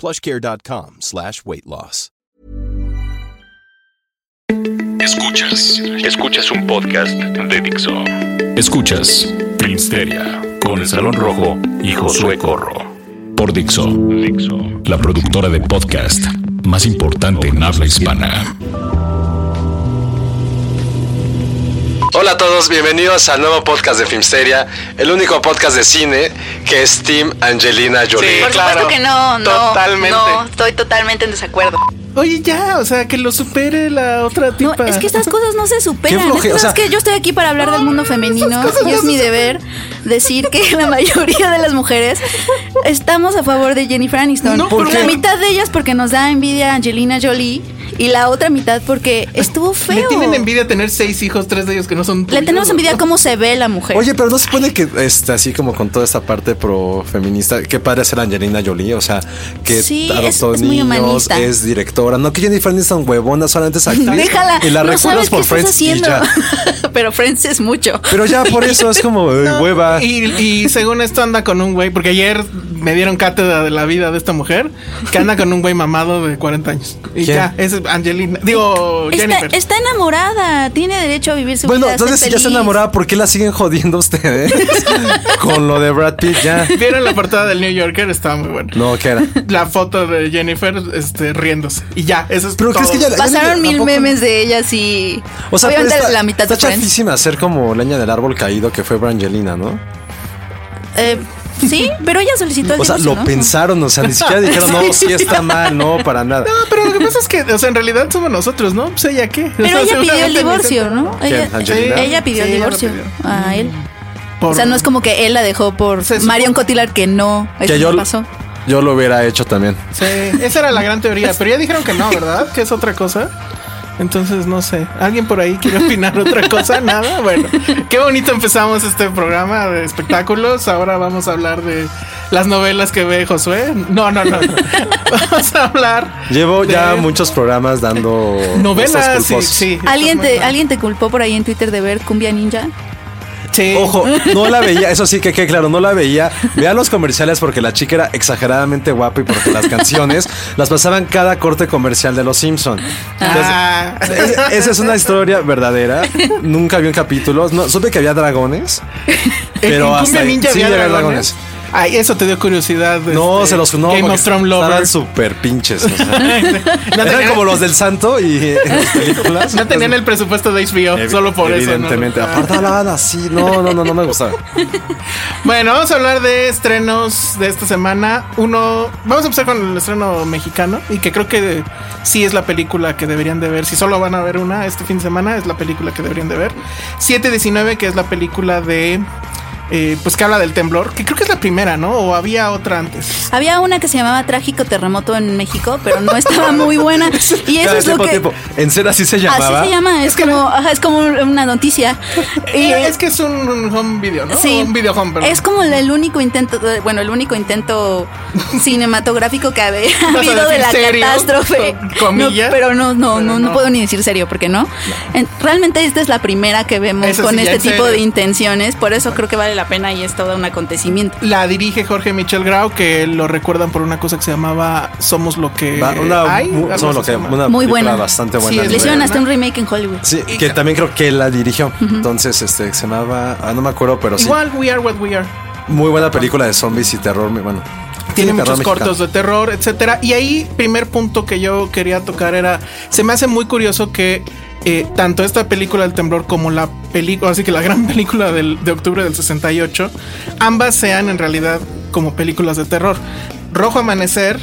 plushcare.com slash weight loss. Escuchas, escuchas un podcast de Dixo. Escuchas Filmsteria con el Salón Rojo y Josué Corro. Por Dixo, Dixo, la productora de podcast más importante en habla hispana. Hola a todos, bienvenidos al nuevo podcast de Filmsteria, el único podcast de cine que es Team Angelina Jolie. Por Claro, supuesto que no, no. totalmente. No, estoy totalmente en desacuerdo. Oye, ya, o sea, que lo supere la otra No, tipa. es que estas cosas no se superan. Qué floje- Es o sea- que yo estoy aquí para hablar del mundo femenino y es mi deber decir que la mayoría de las mujeres estamos a favor de Jennifer Aniston. No, ¿por la qué? mitad de ellas porque nos da envidia Angelina Jolie y la otra mitad porque estuvo feo. Le tienen envidia tener seis hijos, tres de ellos que no son Le tuyos, tenemos ¿no? envidia cómo se ve la mujer. Oye, pero no se supone que este, así como con toda esta parte pro feminista, qué padre ser Angelina Jolie, o sea, que Sí, adoptó es- es muy niños, humanista. es directora, no que Jennifer Aniston huevona, solamente es actriz. Déjala. Y la no recuerdas sabes qué por estás Friends y ya. pero Friends es mucho. Pero ya por eso es como eh, hueva. Y, y según esto anda con un güey, porque ayer me dieron cátedra de la vida de esta mujer, que anda con un güey mamado de 40 años. Y ¿Quién? ya, es Angelina, digo, Está, Jennifer. está enamorada, tiene derecho a vivir su Bueno, vida. ser entonces si ya está enamorada, ¿por qué la siguen jodiendo ustedes? con lo de Brad Pitt ya. Vieron la portada del New Yorker, estaba muy buena. No, ¿qué era? La foto de Jennifer este, riéndose. Y ya, eso es Pero todo. ¿crees que ya- Pasaron mil memes de ellas y. O sea, obviamente está, la mitad está chafísima hacer como leña del árbol caído que fue Brangelina, ¿no? Eh, sí, pero ella solicitó el O sea, divorcio, lo ¿no? pensaron, o sea, ni siquiera dijeron, no, sí está mal, no, para nada. No, pero lo que pasa es que, o sea, en realidad somos nosotros, ¿no? Pues ella qué. O Pero sea, ella pidió el divorcio, ¿no? ¿Quién, Ella, ella pidió Sí, el divorcio pidió. a él. por- O sea, no es como que él la dejó por Marion Cotillard que no, eso Que yo, no pasó. yo lo hubiera hecho también. Sí, esa era la gran teoría, pero ya dijeron que no, ¿verdad? Que es otra cosa. Entonces, no sé. ¿Alguien por ahí quiere opinar otra cosa? Nada. Bueno, qué bonito empezamos este programa de espectáculos. Ahora vamos a hablar de las novelas que ve Josué. No, no, no. no. Vamos a hablar. Llevo de ya muchos programas dando novelas. Sí, sí. ¿Alguien te. ¿Alguien te culpó por ahí en Twitter de ver Cumbia Ninja? Sí. Ojo, no la veía, eso sí que claro, no la veía. Vean los comerciales porque la chica era exageradamente guapa y porque las canciones las pasaban cada corte comercial de Los Simpson. Ah. Es- esa es una historia verdadera. Nunca vi un capítulo. No, supe que había dragones. Pero ¿En hasta ahí- sí, había había dragones? Ay, eso te dio curiosidad. No, este, se los no, Game of Thrones estaban súper pinches. o sea. No Eran tenían- como los del santo y eh, en las películas. No tenían el presupuesto de HBO, solo por eso. Evidentemente. Ah. Aparte hablaban así. No, no, no, no me gustaba. Bueno, vamos a hablar de estrenos de esta semana. Uno, vamos a empezar con el estreno mexicano y que creo que sí es la película que deberían de ver. Si solo van a ver una este fin de semana, es la película que deberían de ver. 719, que es la película de... eh, pues que habla del temblor, que creo que es la primera, ¿no? O había otra antes. Había una que se llamaba Trágico Terremoto en México, pero no estaba muy buena. Y eso es lo tiempo, que. tiempo. ¿En serio así se llamaba? Así se llama, es, como, ajá, es como una noticia. Y es que es un, home video, ¿no? Sí, Un video home, perdón. es como el, único intento, de- bueno, el único intento cinematográfico que había habido de la serio? catástrofe. Co- comillas. No, pero no, no, Pero no, no no. puedo ni decir serio, porque no. En- realmente esta es la primera que vemos Eso con sí, este tipo serio. de intenciones, por eso creo que vale la pena y es todo un acontecimiento. La dirige Jorge Michel Grau, que lo recuerdan por una cosa que se llamaba Somos lo que Va- Una, hay. mu- somos lo que- una Muy película buena. bastante Sí, buena. es Le hicieron hasta un remake en Hollywood. Sí, que también creo que él la dirigió. Entonces, este, se llamaba, ah, no me acuerdo, pero sí. Igual We Are What We Are. Muy buena película de zombies y terror. muy Bueno, Tiene muchos mexicano. cortos de terror, etcétera. Y ahí, primer punto que yo quería tocar era. Se me hace muy curioso que eh, tanto esta película del temblor como la película, así que la gran película del- de octubre del 68, ambas sean en realidad como películas de terror. Rojo Amanecer.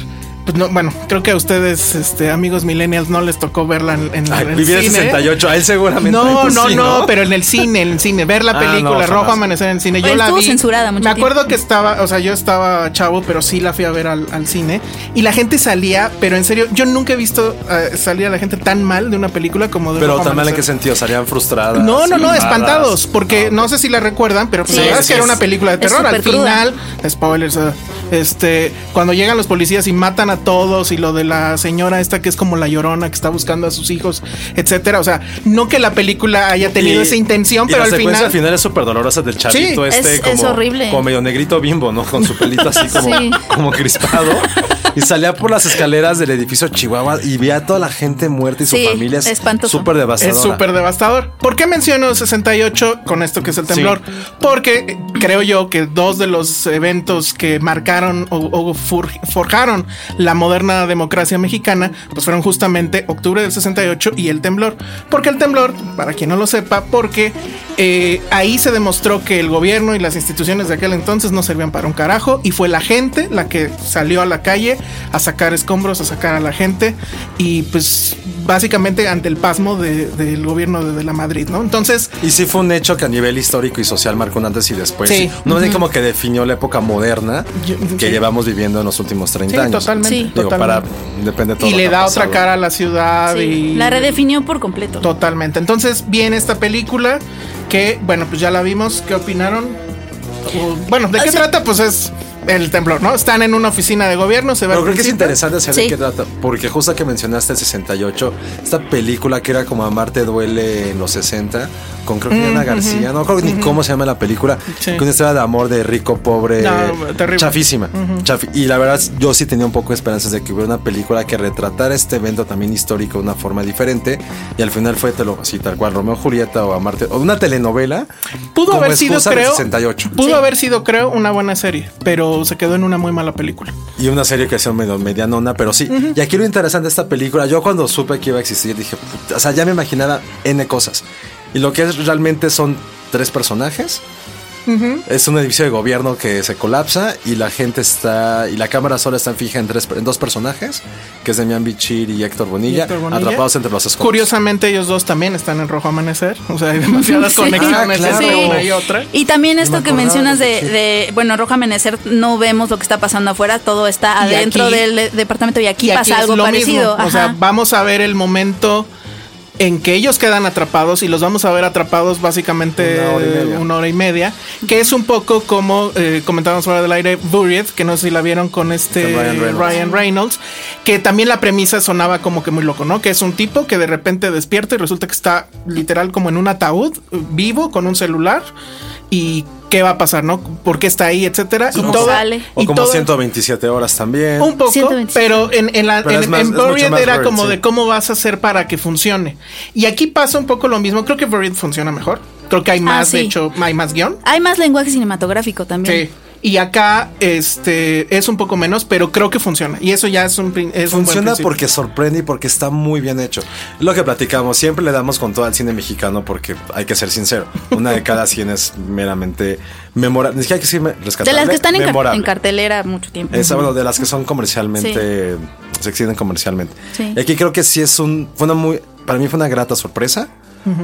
Pues no, bueno, creo que a ustedes, este, amigos millennials, no les tocó verla en, en Ay, en el vivir en cine. 68, a él seguramente. No, pues no, sí, no, pero en el cine, en el cine, ver la Ah, película no, Rojo. Amanecer en el cine. Yo la vi. censurada mucho Me acuerdo tiempo. que estaba, o sea, yo estaba chavo, pero sí la fui a ver al, al cine y la gente salía, pero en serio, yo nunca he visto eh, salir a la gente tan mal de una película como de Pero Rojo tan mal en qué sentido, salían frustradas. No, no, no, espantados, porque no sé si la recuerdan, pero pues, Sí, la verdad es que era una película de terror. Al final, spoilers, eh, este, cuando llegan los policías y matan a todos y lo de la señora esta que es como la llorona que está buscando a sus hijos, etcétera. O sea, no que la película haya tenido Y- esa intención, y pero la al final, al final es súper dolorosa del chavito Sí, este es- como, es horrible. como medio negrito bimbo, ¿no? Con su pelito así como, Sí. como crispado. Y salía por las escaleras del edificio Chihuahua y veía a toda la gente muerta y su Sí, familia. Es espantoso. súper devastadora. Es súper devastador. ¿Por qué menciono 68 con esto que es el temblor? Porque creo yo que dos de los eventos que marcaron o, o for- forjaron la moderna democracia mexicana, pues fueron justamente octubre del 68 y el temblor. Porque el temblor, para quien no lo sepa, porque eh, ahí se demostró que el gobierno y las instituciones de aquel entonces no servían para un carajo y fue la gente la que salió a la calle a sacar escombros, a sacar a la gente y pues básicamente ante el pasmo de- del gobierno de, de la Madrid, ¿no? Entonces, Y sí fue un hecho que a nivel histórico y social marcó un antes y después. Sí. No sé como que definió la época moderna Yo- que sí. llevamos viviendo en los últimos 30 sí, años. totalmente. Sí. Digo, totalmente. para depende de todo. y le da otra cara a la ciudad Sí, y La redefinió por completo. Totalmente. Entonces viene esta película que, bueno, pues ya la vimos. ¿Qué opinaron? Bueno, ¿de O qué sea- trata? Pues es el temblor, ¿no? Están en una oficina de gobierno, se ve Pero creo que es interesante saber Sí. qué trata, porque justo que mencionaste el 68, esta película que era como Amarte duele en los 60, con creo que Ana García, no creo ni cómo se llama la película, Sí. con una historia de amor de rico, pobre, No, terrible. chafísima. y la verdad, yo sí tenía un poco de esperanzas de que hubiera una película que retratara este evento también histórico de una forma diferente, y al final fue te lo, así tal cual, Romeo y Julieta o Amarte, o una telenovela. Pudo como haber sido, excusa del creo. 68. Pudo Sí. haber sido, creo, una buena serie, pero se quedó en una muy mala película. Y una serie que sea medio medianona, pero sí. Y aquí lo interesante de esta película, yo cuando supe que iba a existir, dije, "Puta", o sea, ya me imaginaba N cosas. Y lo que es realmente son tres personajes. Es un edificio de gobierno que se colapsa y la gente está, y la cámara solo está fija en, tres, en dos personajes, que es Demian Bichir y Héctor Bonilla, Héctor Bonilla. atrapados entre los escombros. Curiosamente, ellos dos también están en Rojo Amanecer. O sea, hay demasiadas Sí. conexiones Ah, claro. entre Sí. una y otra. Y también me esto que mencionas de de, bueno, Roja Amanecer, no vemos lo que está pasando afuera, todo está adentro aquí- del de- departamento y aquí Y aquí pasa algo parecido. O sea, vamos a ver el momento en que ellos quedan atrapados y los vamos a ver atrapados básicamente Una hora y media. una hora y media, que es un poco como eh, comentábamos fuera del aire Buried, que no sé si la vieron con este Con Ryan Ryan Reynolds. Reynolds. que también la premisa sonaba como que muy loco, ¿no? Que es un tipo que de repente despierta y resulta que está literal como en un ataúd vivo con un celular y qué va a pasar, ¿no? ¿Por qué está ahí, etcétera? ¿Cómo y todo, sale? O y como todo- 127 horas también. un poco, 127. pero en, en la, Pero en, más- en era Buried, como sí. de cómo vas a hacer para que funcione. Y aquí pasa un poco lo mismo. Creo que Buried funciona mejor. Creo que hay más, de Ah, sí. hecho, hay más guion. Hay más lenguaje cinematográfico también. Sí. Y acá este es un poco menos, pero creo que funciona. Y eso ya es un, es un buen Funciona porque sorprende y porque está muy bien hecho. Lo que platicamos, siempre le damos con todo al cine mexicano porque hay que ser sincero. Una de cada 100 es meramente memorable. Ni siquiera hay que decir me- De rescatable. las que están en, car- memorable. en cartelera mucho tiempo. Esa, bueno, de las que son comercialmente, se exhiben comercialmente. Sí. Y aquí creo que sí es un, fue una muy, para mí fue una grata sorpresa.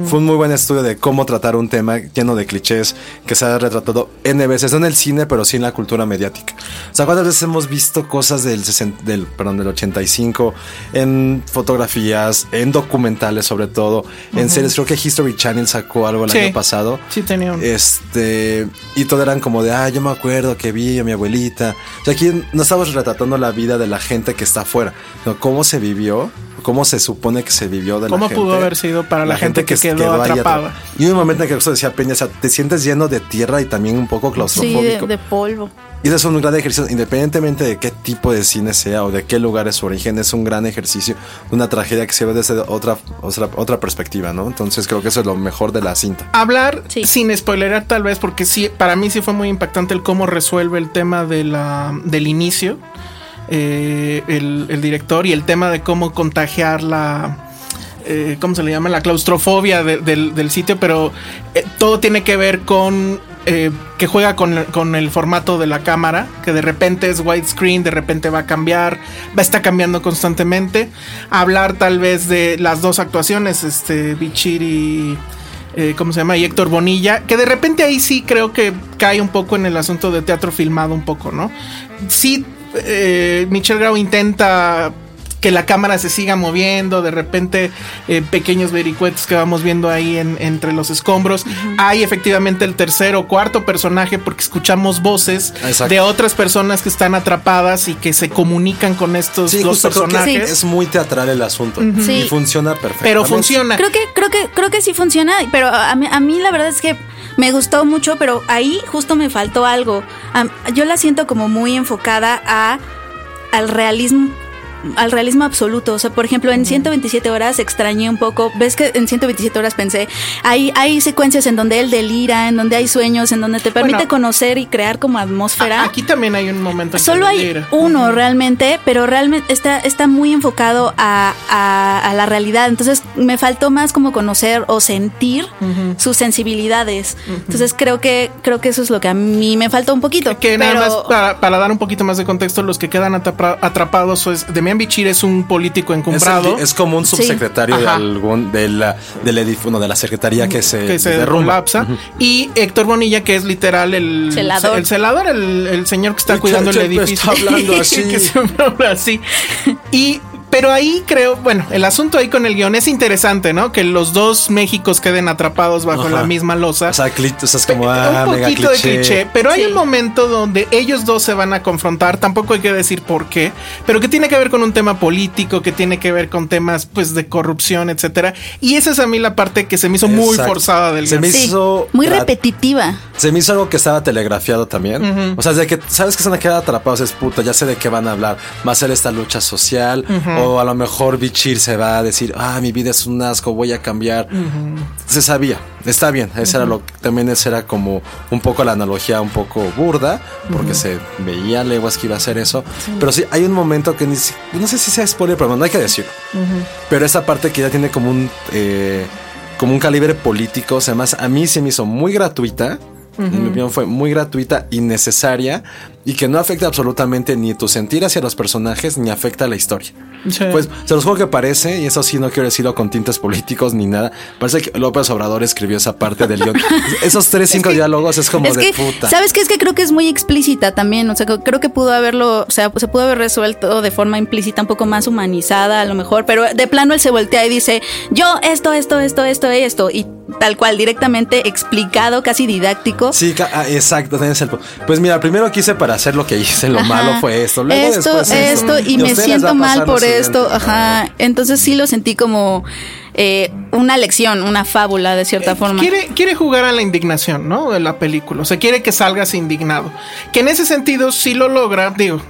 Fue un muy buen estudio de cómo tratar un tema lleno de clichés que se ha retratado N veces, no en el cine, pero sí en la cultura mediática. O sea, ¿cuántas veces hemos visto cosas del, 60 del, perdón, del 85 en fotografías, en documentales sobre todo, en series? Creo que History Channel sacó algo el Sí. año pasado. Sí, tenía un- Este, y todo eran como de, ah, yo me acuerdo que vi a mi abuelita. O sea, aquí no estamos retratando la vida de la gente que está afuera, sino cómo se vivió, cómo se supone que se vivió de ¿Cómo la gente. pudo haber sido para la gente que quedó ahí atrapada? Y hubo un momento en que eso decía Peña, o sea, te sientes lleno de tierra y también un poco Sí, de, claustrofóbico. de polvo. Y eso es un gran ejercicio, independientemente de qué tipo de cine sea o de qué lugar es su origen, es un gran ejercicio de una tragedia que se ve desde otra, otra, otra perspectiva, ¿no? Entonces creo que eso es lo mejor de la cinta. Hablar Sí. sin spoilerar tal vez, porque sí, para mí sí fue muy impactante el cómo resuelve el tema de la, del inicio, eh, el, director, y el tema de cómo contagiar la... eh, ¿Cómo se le llama? La claustrofobia de- del, sitio, pero eh, todo tiene que ver con eh, que juega con, con el formato de la cámara, que de repente es widescreen, de repente va a cambiar, va a estar cambiando constantemente. Hablar tal vez de las dos actuaciones, este, Bichir y... ¿Cómo se llama? Y Héctor Bonilla, que de repente ahí sí creo que cae un poco en el asunto de teatro filmado un poco, ¿no? Sí, eh, Michelle Grau intenta que la cámara se siga moviendo, de repente eh, pequeños vericuetos que vamos viendo ahí en- entre los escombros. Hay efectivamente el tercer o cuarto personaje porque escuchamos voces Exacto. de otras personas que están atrapadas y que se comunican con estos Sí, dos personajes. es muy teatral el asunto. Sí. Y funciona perfecto. Pero funciona. Creo que, creo que, creo que sí funciona, pero a mí, a mí la verdad es que me gustó mucho, pero ahí justo me faltó algo. Am- yo la siento como muy enfocada a al realismo al realismo absoluto, o sea, por ejemplo, en 127 horas extrañé un poco, ves que en 127 horas pensé, hay hay secuencias en donde él delira, en donde hay sueños, en donde te permite Bueno. conocer y crear como atmósfera. Aquí también hay un momento. en Solo hay delira. uno realmente, pero realmente está, está muy enfocado a, a- a la realidad. Entonces me faltó más como conocer o sentir sus sensibilidades. Entonces creo que, creo que eso es lo que a mí me faltó un poquito. Que nada más para, para dar un poquito más de contexto, los que quedan atrapa- atrapados es Demian Bichir es un político Es, el encumbrado que- es como un Sí. subsecretario de algún de la del no, de la secretaría que se, que se derrumba. colapsa y Héctor Bonilla que es literal el Celador. el celador el, el señor que está El cuidando el edificio está hablando así. que siempre habla así y pero ahí creo, bueno, el asunto ahí con el guion es interesante, ¿no? Que los dos Méxicos queden atrapados bajo Ajá. la misma losa. O sea, o sea, es como ah, un mega poquito de cliché. pero hay un momento donde ellos dos se van a confrontar, tampoco hay que decir por qué, pero que tiene que ver con un tema político, que tiene que ver con temas pues de corrupción, etcétera, y esa es a mí la parte que se me hizo muy forzada del Se guion. me Sí, hizo muy repetitiva. Se me hizo algo que estaba telegrafiado también. O sea, de que sabes que se van a quedar atrapados, es puta, ya sé de qué van a hablar. Va a ser esta lucha social, o a lo mejor Bichir se va a decir, ah, mi vida es un asco, voy a cambiar. Se sabía, está bien. Esa era lo también esa era como un poco la analogía, un poco burda, porque se veía leguas que iba a hacer eso. Pero sí, hay un momento que ni no sé si sea spoiler, pero no hay que decirlo. Pero esa parte que ya tiene como un eh, como un calibre político, o sea, más a mí se me hizo muy gratuita. En mi opinión fue muy gratuita y necesaria y que no afecta absolutamente ni tu sentir hacia los personajes ni afecta a la historia. Sí. Pues se los juego que parece, y eso sí no quiero decirlo con tintes políticos ni nada, parece que López Obrador escribió esa parte del guion. Esos tres, cinco diálogos es como es de que, puta. ¿sabes qué? Es que creo que es muy explícita también. O sea, creo que pudo haberlo, o sea, se pudo haber resuelto de forma implícita, un poco más humanizada a lo mejor, pero de plano él se voltea y dice, yo esto, esto, esto, esto, esto, y tal cual, directamente explicado, casi didáctico. Sí, ah, exacto. Pues mira, primero que hice para hacer lo que hice, lo Ajá. malo fue esto. Luego esto, después esto, y a me siento mal por esto, ajá. Entonces sí lo sentí como eh, una lección, una fábula de cierta forma. Quiere, quiere jugar a la indignación, ¿no? De la película. O sea, quiere que salgas indignado. Que en ese sentido sí lo logra. Digo,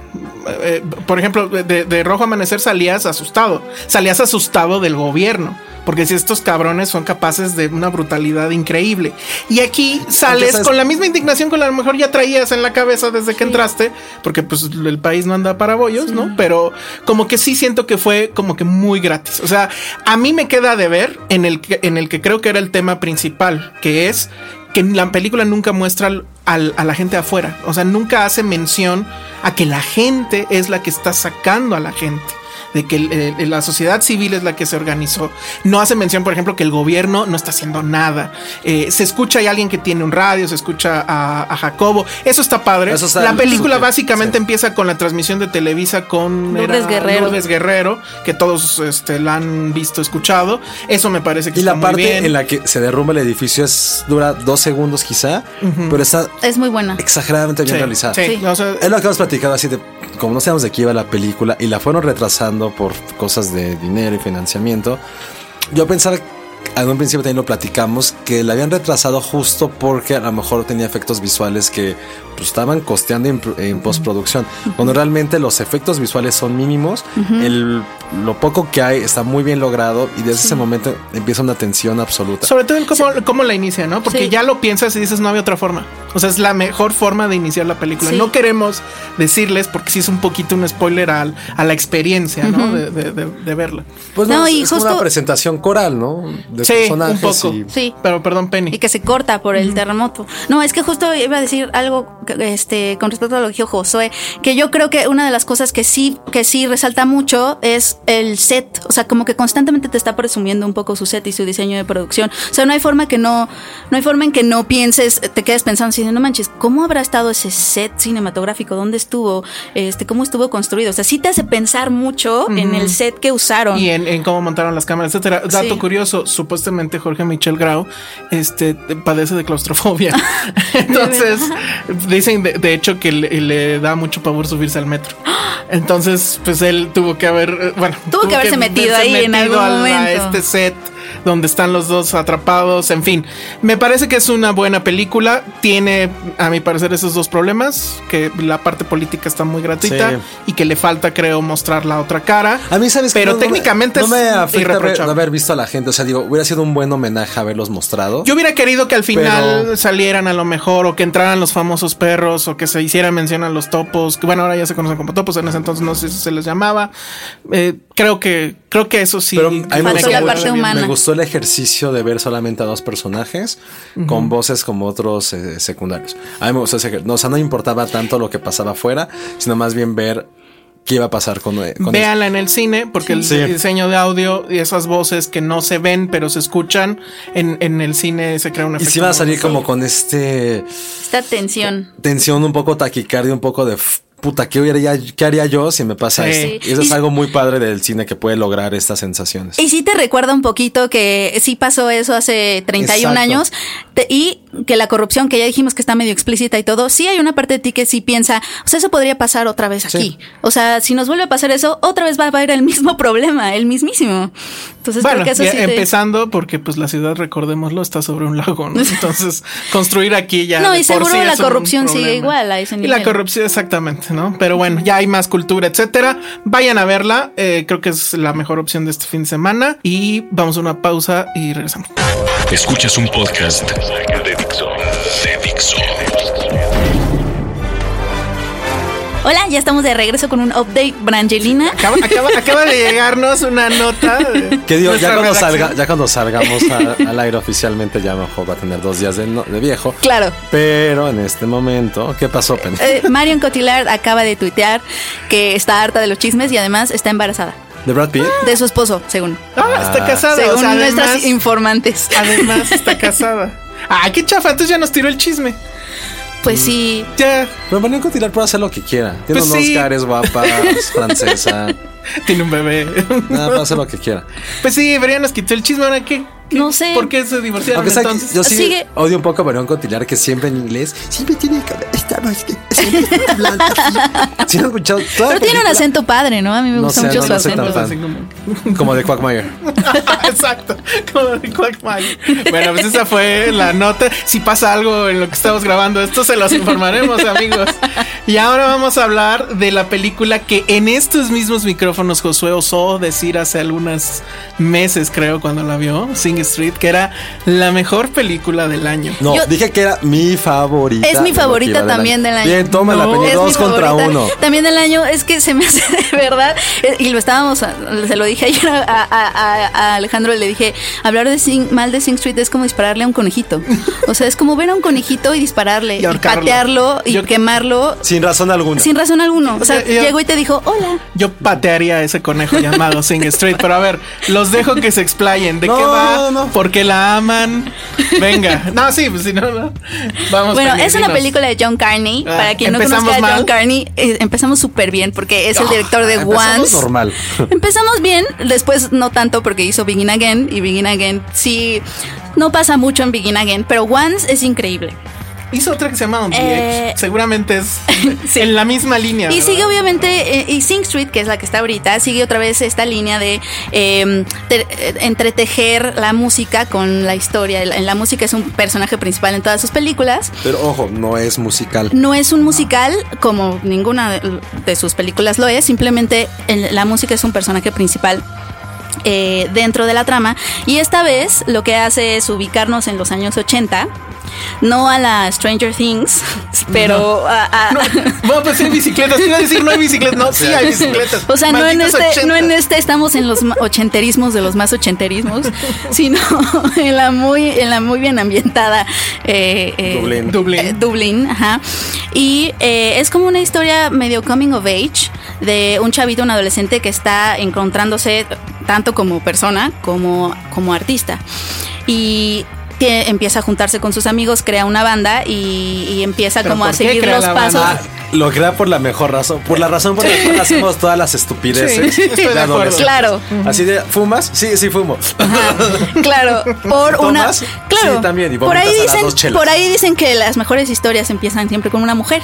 eh, por ejemplo, de, de Rojo Amanecer salías asustado. Salías asustado del gobierno. Porque si estos cabrones son capaces de una brutalidad increíble. Y aquí sales con la misma indignación que a lo mejor ya traías en la cabeza desde que entraste. Porque pues el país no anda para bollos, ¿no? Pero como que sí siento que fue como que muy gratis. O sea, a mí me queda de ver en el que, en el que creo que era el tema principal, que es que la película nunca muestra al- a la gente afuera. O sea, nunca hace mención a que la gente es la que está sacando a la gente. De que el- el- la sociedad civil es la que se organizó. No hace mención, por ejemplo, que el gobierno no está haciendo nada. Eh, se escucha hay alguien que tiene un radio, se escucha a, a Jacobo. Eso está padre. Eso está la película básicamente sí. empieza con la transmisión de Televisa con Lourdes Guerrero. Lourdes Guerrero, que todos este, la han visto, escuchado. Eso me parece que Y está la muy parte bien. en la que se derrumba el edificio es dura dos segundos quizá, pero está Es muy buena. exageradamente bien Sí, realizada. sí, Sí. o sea, Es lo que hemos platicado así de, como no sabemos de qué iba la película y la fueron retrasando por cosas de dinero y financiamiento, yo pensaba en un principio también lo platicamos, que la habían retrasado justo porque a lo mejor tenía efectos visuales que pues, estaban costeando en, en postproducción. Cuando realmente los efectos visuales son mínimos, el, lo poco que hay está muy bien logrado y desde ese momento empieza una tensión absoluta. Sobre todo en cómo, cómo la inicia, ¿no? Porque Sí. ya lo piensas y dices, no había otra forma. O sea, es la mejor forma de iniciar la película. Sí. No queremos decirles, porque sí es un poquito un spoiler al- a la experiencia, ¿no? de, de- de- de verla. Pues No, no, y es justo- una presentación coral, ¿no? De Sí, personajes un poco. y- Sí. Pero perdón, Penny. Y que se corta por el terremoto. No, es que justo iba a decir algo este con respecto a lo que dijo Josué, que yo creo que una de las cosas que sí que sí resalta mucho es el set, o sea, como que constantemente te está presumiendo un poco su set y su diseño de producción. O sea, no hay forma que no no hay forma en que no pienses, te quedes pensando así, no manches, ¿cómo habrá estado ese set cinematográfico? ¿Dónde estuvo? Este, ¿cómo estuvo construido? O sea, sí te hace pensar mucho en el set que usaron. Y en, en cómo montaron las cámaras, etcétera. Dato Sí. curioso, supuestamente Jorge Michel Grau este, padece de claustrofobia. Entonces, dicen de, de hecho que le, le da mucho pavor subirse al metro. Entonces, pues él tuvo que haber, eh, bueno, Tuvo que haberse metido ahí en algún al- a momento. este set donde están los dos atrapados, en fin. Me parece que es una buena película. Tiene, a mi parecer, esos dos problemas, que la parte política está muy gratuita Sí. y que le falta, creo, mostrar la otra cara. A mí, ¿sabes? Pero No- no me- técnicamente no me, es afecta haber, no haber visto a la gente. O sea, digo, hubiera sido un buen homenaje haberlos mostrado. Yo hubiera querido que al final Pero- salieran a lo mejor, o que entraran los famosos perros, o que se hiciera mención a los topos, que bueno, ahora ya se conocen como topos, en ese entonces no sé si se les llamaba. Eh, creo que, creo que eso sí. Pero a mí me gustó, la quedó parte bien. humana. me gustó el ejercicio de ver solamente a dos personajes con voces como otros eh, secundarios. A mí me gustó ese no, O sea, no importaba tanto lo que pasaba afuera, sino más bien ver qué iba a pasar con, eh, con Véanla en el cine, porque el Sí. diseño de audio y esas voces que no se ven, pero se escuchan, en, en el cine se crea un Y si va a salir como con este Esta tensión. tensión un poco taquicardia, un poco de "F- puta, ¿qué haría, qué haría yo si me pasa Sí. esto? Y eso Y- es algo muy padre del cine que puede lograr estas sensaciones. Y sí te recuerda un poquito que sí pasó eso hace 31 Exacto. años te- y que la corrupción, que ya dijimos que está medio explícita y todo, sí hay una parte de ti que sí piensa, o sea, eso podría pasar otra vez aquí. O sea, si nos vuelve a pasar eso, otra vez va a haber el mismo problema, el mismísimo. Entonces Bueno, creo que eso ya sí te- empezando porque pues la ciudad, recordémoslo, está sobre un lago, ¿no? Entonces, construir aquí ya No, y por seguro sí la corrupción sigue igual a ese Y la nivel. corrupción, exactamente, Pero bueno, ya hay más cultura, etcétera. Vayan a verla, eh, creo que es la mejor opción de este fin de semana. Y vamos a una pausa y regresamos. Escuchas un podcast de Dixo. De Dixo. Hola, ya estamos de regreso con un update, Brangelina. Acaba, acaba- acaba de llegarnos una nota. de Que digo, ya cuando, salga, ya cuando salgamos a- al aire oficialmente, ya mejor va a tener dos días de, no- de viejo. Claro. Pero en este momento, ¿qué pasó, Penny? Eh, Marion Cotillard acaba de tuitear que está harta de los chismes y además está embarazada. ¿De Brad Pitt? De su esposo, según. Ah, está casada. según o sea, nuestras además, informantes. además está casada. Ay, qué chafa. Entonces ya nos tiró el chisme. Pues sí. Ya. Pero Marion Cotillard puede hacer lo que quiera. Tiene Pues un sí. Oscar, es guapa, es francesa. Tiene un bebé. Nada, puede hacer lo que quiera. Pues sí, ya nos quitó el chisme. Ahora qué. ¿Qué? No sé. ¿Por qué se divorciaron Aunque entonces? yo sí Sigue. odio un poco a Marion Cotillard, que siempre en inglés siempre tiene que estar más que siempre está hablando así. Sí, lo he escuchado toda Pero tiene un acento padre, ¿no? A mí me No gusta sé, mucho no, su no acento. como- Como de Quagmire. Exacto, como de Quagmire. Bueno, pues esa fue la nota. Si pasa algo en lo que estamos grabando esto, se los informaremos, amigos. Y ahora vamos a hablar de la película que en estos mismos micrófonos Josué osó decir hace algunos meses, creo, cuando la vio, Sing Street, que era la mejor película del año. No, Yo- dije que era mi favorita. Es mi favorita del también del año. Bien, toma la No, dos contra favorita. uno. También del año es que se me hace de verdad. eh, Y lo estábamos, se lo dije ayer a, a- a- a Alejandro, le dije, hablar de Sing- mal de Sing Street es como dispararle a un conejito. O sea, es como ver a un conejito y dispararle, Y patearlo y Yo- quemarlo Sin razón alguna. sin razón alguno. O sea, yo- llegó y te dijo, hola. Yo patearía a ese conejo llamado Sing Street, pero a ver, los dejo que se explayen. ¿De No, qué va? No, no. ¿Por qué la aman? Venga. No, sí, pues si no, no. Vamos. Bueno, es una película de John Carney. Ah, Para quien no ¿empezamos conozca a mal? John Carney, eh, empezamos súper bien porque es el director de Empezamos Once. normal. Empezamos bien, después no tanto porque hizo Begin Again y Begin Again sí no pasa mucho en Begin Again, pero Once es increíble. Hizo otra que se llama On the Eh, Edge. Seguramente es Sí. en la misma línea. Y ¿verdad? sigue obviamente, eh, y Sing Street, que es la que está ahorita, sigue otra vez esta línea de eh, te- eh, entretejer la música con la historia. La, la música es un personaje principal en todas sus películas. Pero ojo, no es musical. No es un musical como ninguna de- de sus películas lo es, simplemente el- la música es un personaje principal. eh, dentro de la trama y esta vez lo que hace es ubicarnos en los años 80 no a la Stranger Things pero a- a, Bueno, pues sí hay bicicletas. Iba a decir no hay bicicletas. No, sí hay bicicletas. O sea, no en, este, no en 80. este estamos en los ochenterismos de los más ochenterismos, sino en la muy, en la muy bien ambientada eh, eh, Dublín. Dublín. eh, Dublín, ajá. Y eh, es como una historia medio coming of age de un chavito, un adolescente que está encontrándose tanto como persona como, como artista. Y que empieza a juntarse con sus amigos, crea una banda y, y empieza ¿Pero como a seguir crea los la pasos. banda? Lo crea por la mejor razón. Por la razón por la cual hacemos todas las estupideces Sí, estoy de acuerdo. adolescentes. Claro. Así de, ¿fumas? Sí, sí fumo. Claro, por una. Claro, Sí, también, y por ahí vomitas a las dicen, dos chelas. por ahí dicen que las mejores historias empiezan siempre con una mujer.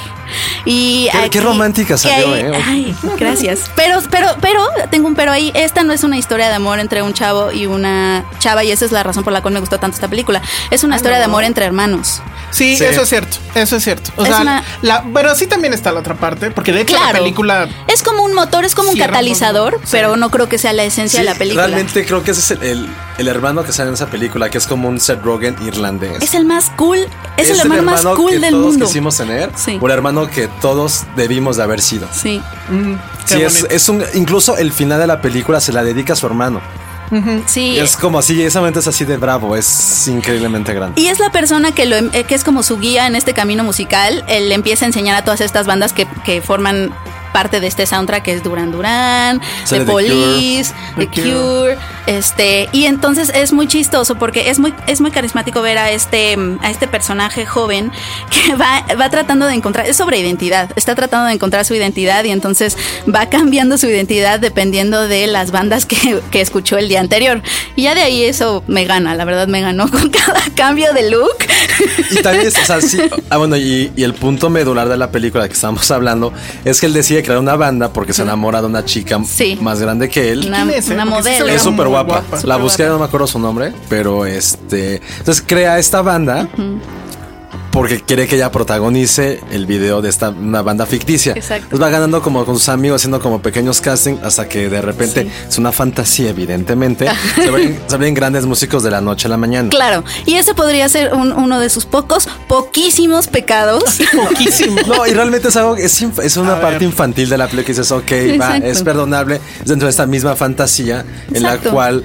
Y Qué- qué romántica que salió, ¿eh? Ay, gracias. Pero, pero, pero tengo un pero ahí. Esta no es una historia de amor entre un chavo y una chava y esa es la razón por la cual me gustó tanto esta película. Es una historia de amor entre hermanos. Sí, Sí. eso es cierto. Eso es cierto. O Es sea, una- la, pero sí también está la otra parte. Porque de hecho la película. Es como un motor, es como un catalizador. Sí. pero no creo que sea la esencia Sí, de la película. Realmente creo que ese es el, el- el hermano que sale en esa película, que es como un Seth Rogen irlandés. Es el más cool, es, el hermano, más cool que del todos mundo. quisimos tener, Sí. o el hermano que todos debimos de haber sido. Sí. mm, Sí, es, es un, incluso el final de la película se la dedica a su hermano. Sí. Es como así, ese momento es así de bravo, es increíblemente grande. Y es la persona que, lo, em- eh, que es como su guía en este camino musical. Él empieza a enseñar a todas estas bandas que, que forman parte de este soundtrack que es Duran Duran, The The. Police, The The Cure. Cure. este y entonces es muy chistoso porque es muy es muy carismático ver a este a este personaje joven que va va tratando de encontrar es sobre identidad, está tratando de encontrar su identidad y entonces va cambiando su identidad dependiendo de las bandas que, que escuchó el día anterior. Y ya de ahí eso me gana, la verdad me ganó con cada cambio de look. Y también, es- o sea, sí. Ah, bueno, y, y el punto medular de la película que estamos hablando es que él decide crear una banda porque se enamora de una chica Sí. más grande que él. Una, ¿Quién es, eh? una modelo. Es súper guapa. guapa, La busqué, no me acuerdo su nombre, pero este. Entonces crea esta banda. Porque quiere que ella protagonice el video de esta una banda ficticia. Exacto. Entonces va ganando como con sus amigos, haciendo como pequeños casting, hasta que de repente es una fantasía, evidentemente. se, ven, se ven grandes músicos de la noche a la mañana. Claro, y ese podría ser un- uno de sus pocos, poquísimos pecados. Poquísimo. No, y realmente es algo, es, es una A parte ver. infantil de la película que dices, ok, va, es perdonable, es dentro de esta misma fantasía en la cual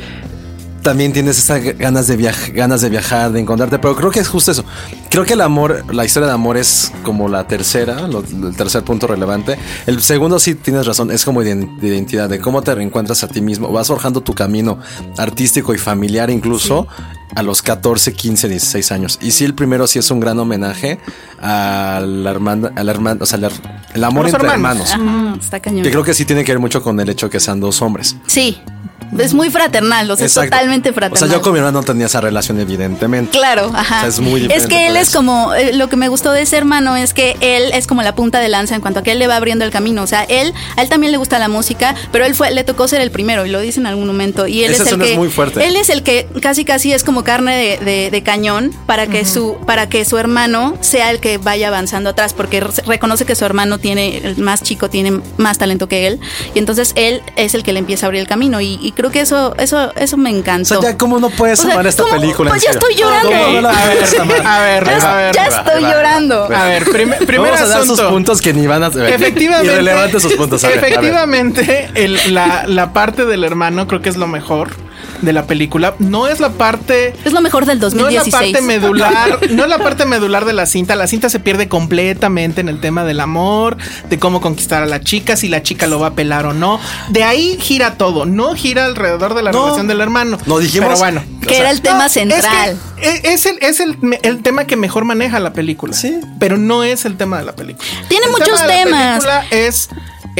también tienes estas ganas de, viaj- ganas de viajar, de encontrarte, pero creo que es justo eso. Creo que el amor, la historia de amor es como la tercera, lo- el tercer punto relevante. El segundo sí tienes razón, es como iden- de identidad, de cómo te reencuentras a ti mismo, vas forjando tu camino artístico y familiar incluso a los 14, 15, 16 años. Y sí, el primero sí es un gran homenaje a la hermana, a la hermana, o sea, la- el amor Los entre hermanos. hermanos. Ajá, está cañón. Que creo que sí tiene que ver mucho con el hecho que sean dos hombres. Sí, es muy fraternal, o sea, es totalmente O fraternal. sea, yo con mi hermano no tenía esa relación, evidentemente. Claro, ajá. O sea, es muy diferente que él es eso. como, eh, lo que me gustó de ese hermano es que él es como la punta de lanza en cuanto a que él le va abriendo el camino. O sea, él, a él también le gusta la música, pero él fue, le tocó ser el primero y lo dice en algún momento. Y él Esa es el que, es muy fuerte. él es el que casi casi es como carne de, de- de cañón para que su, para que su hermano sea el que vaya avanzando atrás, porque re- reconoce que su hermano tiene, el más chico tiene más talento que él, y entonces él es el que le empieza a abrir el camino. Y, y creo que eso, eso, eso me O encantó. sea, ya cómo no puedes O sea, amar esta ¿cómo? película. Pues ya estoy llorando. ¿Cómo no la A ver, a ver, Ya- a ver. ya va, estoy va. llorando. A ver, prim- primer Vamos a dar sus puntos que ni van a Efectivamente. Irrelevantes sus puntos. a ver, a ver. efectivamente, el- la, la parte del hermano creo que es lo mejor de la película. No es la parte. Es lo mejor del No es 2016. la parte medular, no es la parte medular de la cinta. La cinta se pierde completamente en el tema del amor, de cómo conquistar a la chica, si la chica lo va a pelar o no. De ahí gira todo, no gira alrededor de la No. relación del hermano. No, dijimos- Pero bueno. que era el tema No, es que central. Es, es el, es el, el tema que mejor maneja la película. Sí. Pero no es el tema de la película. Tiene El muchos tema de la temas. película es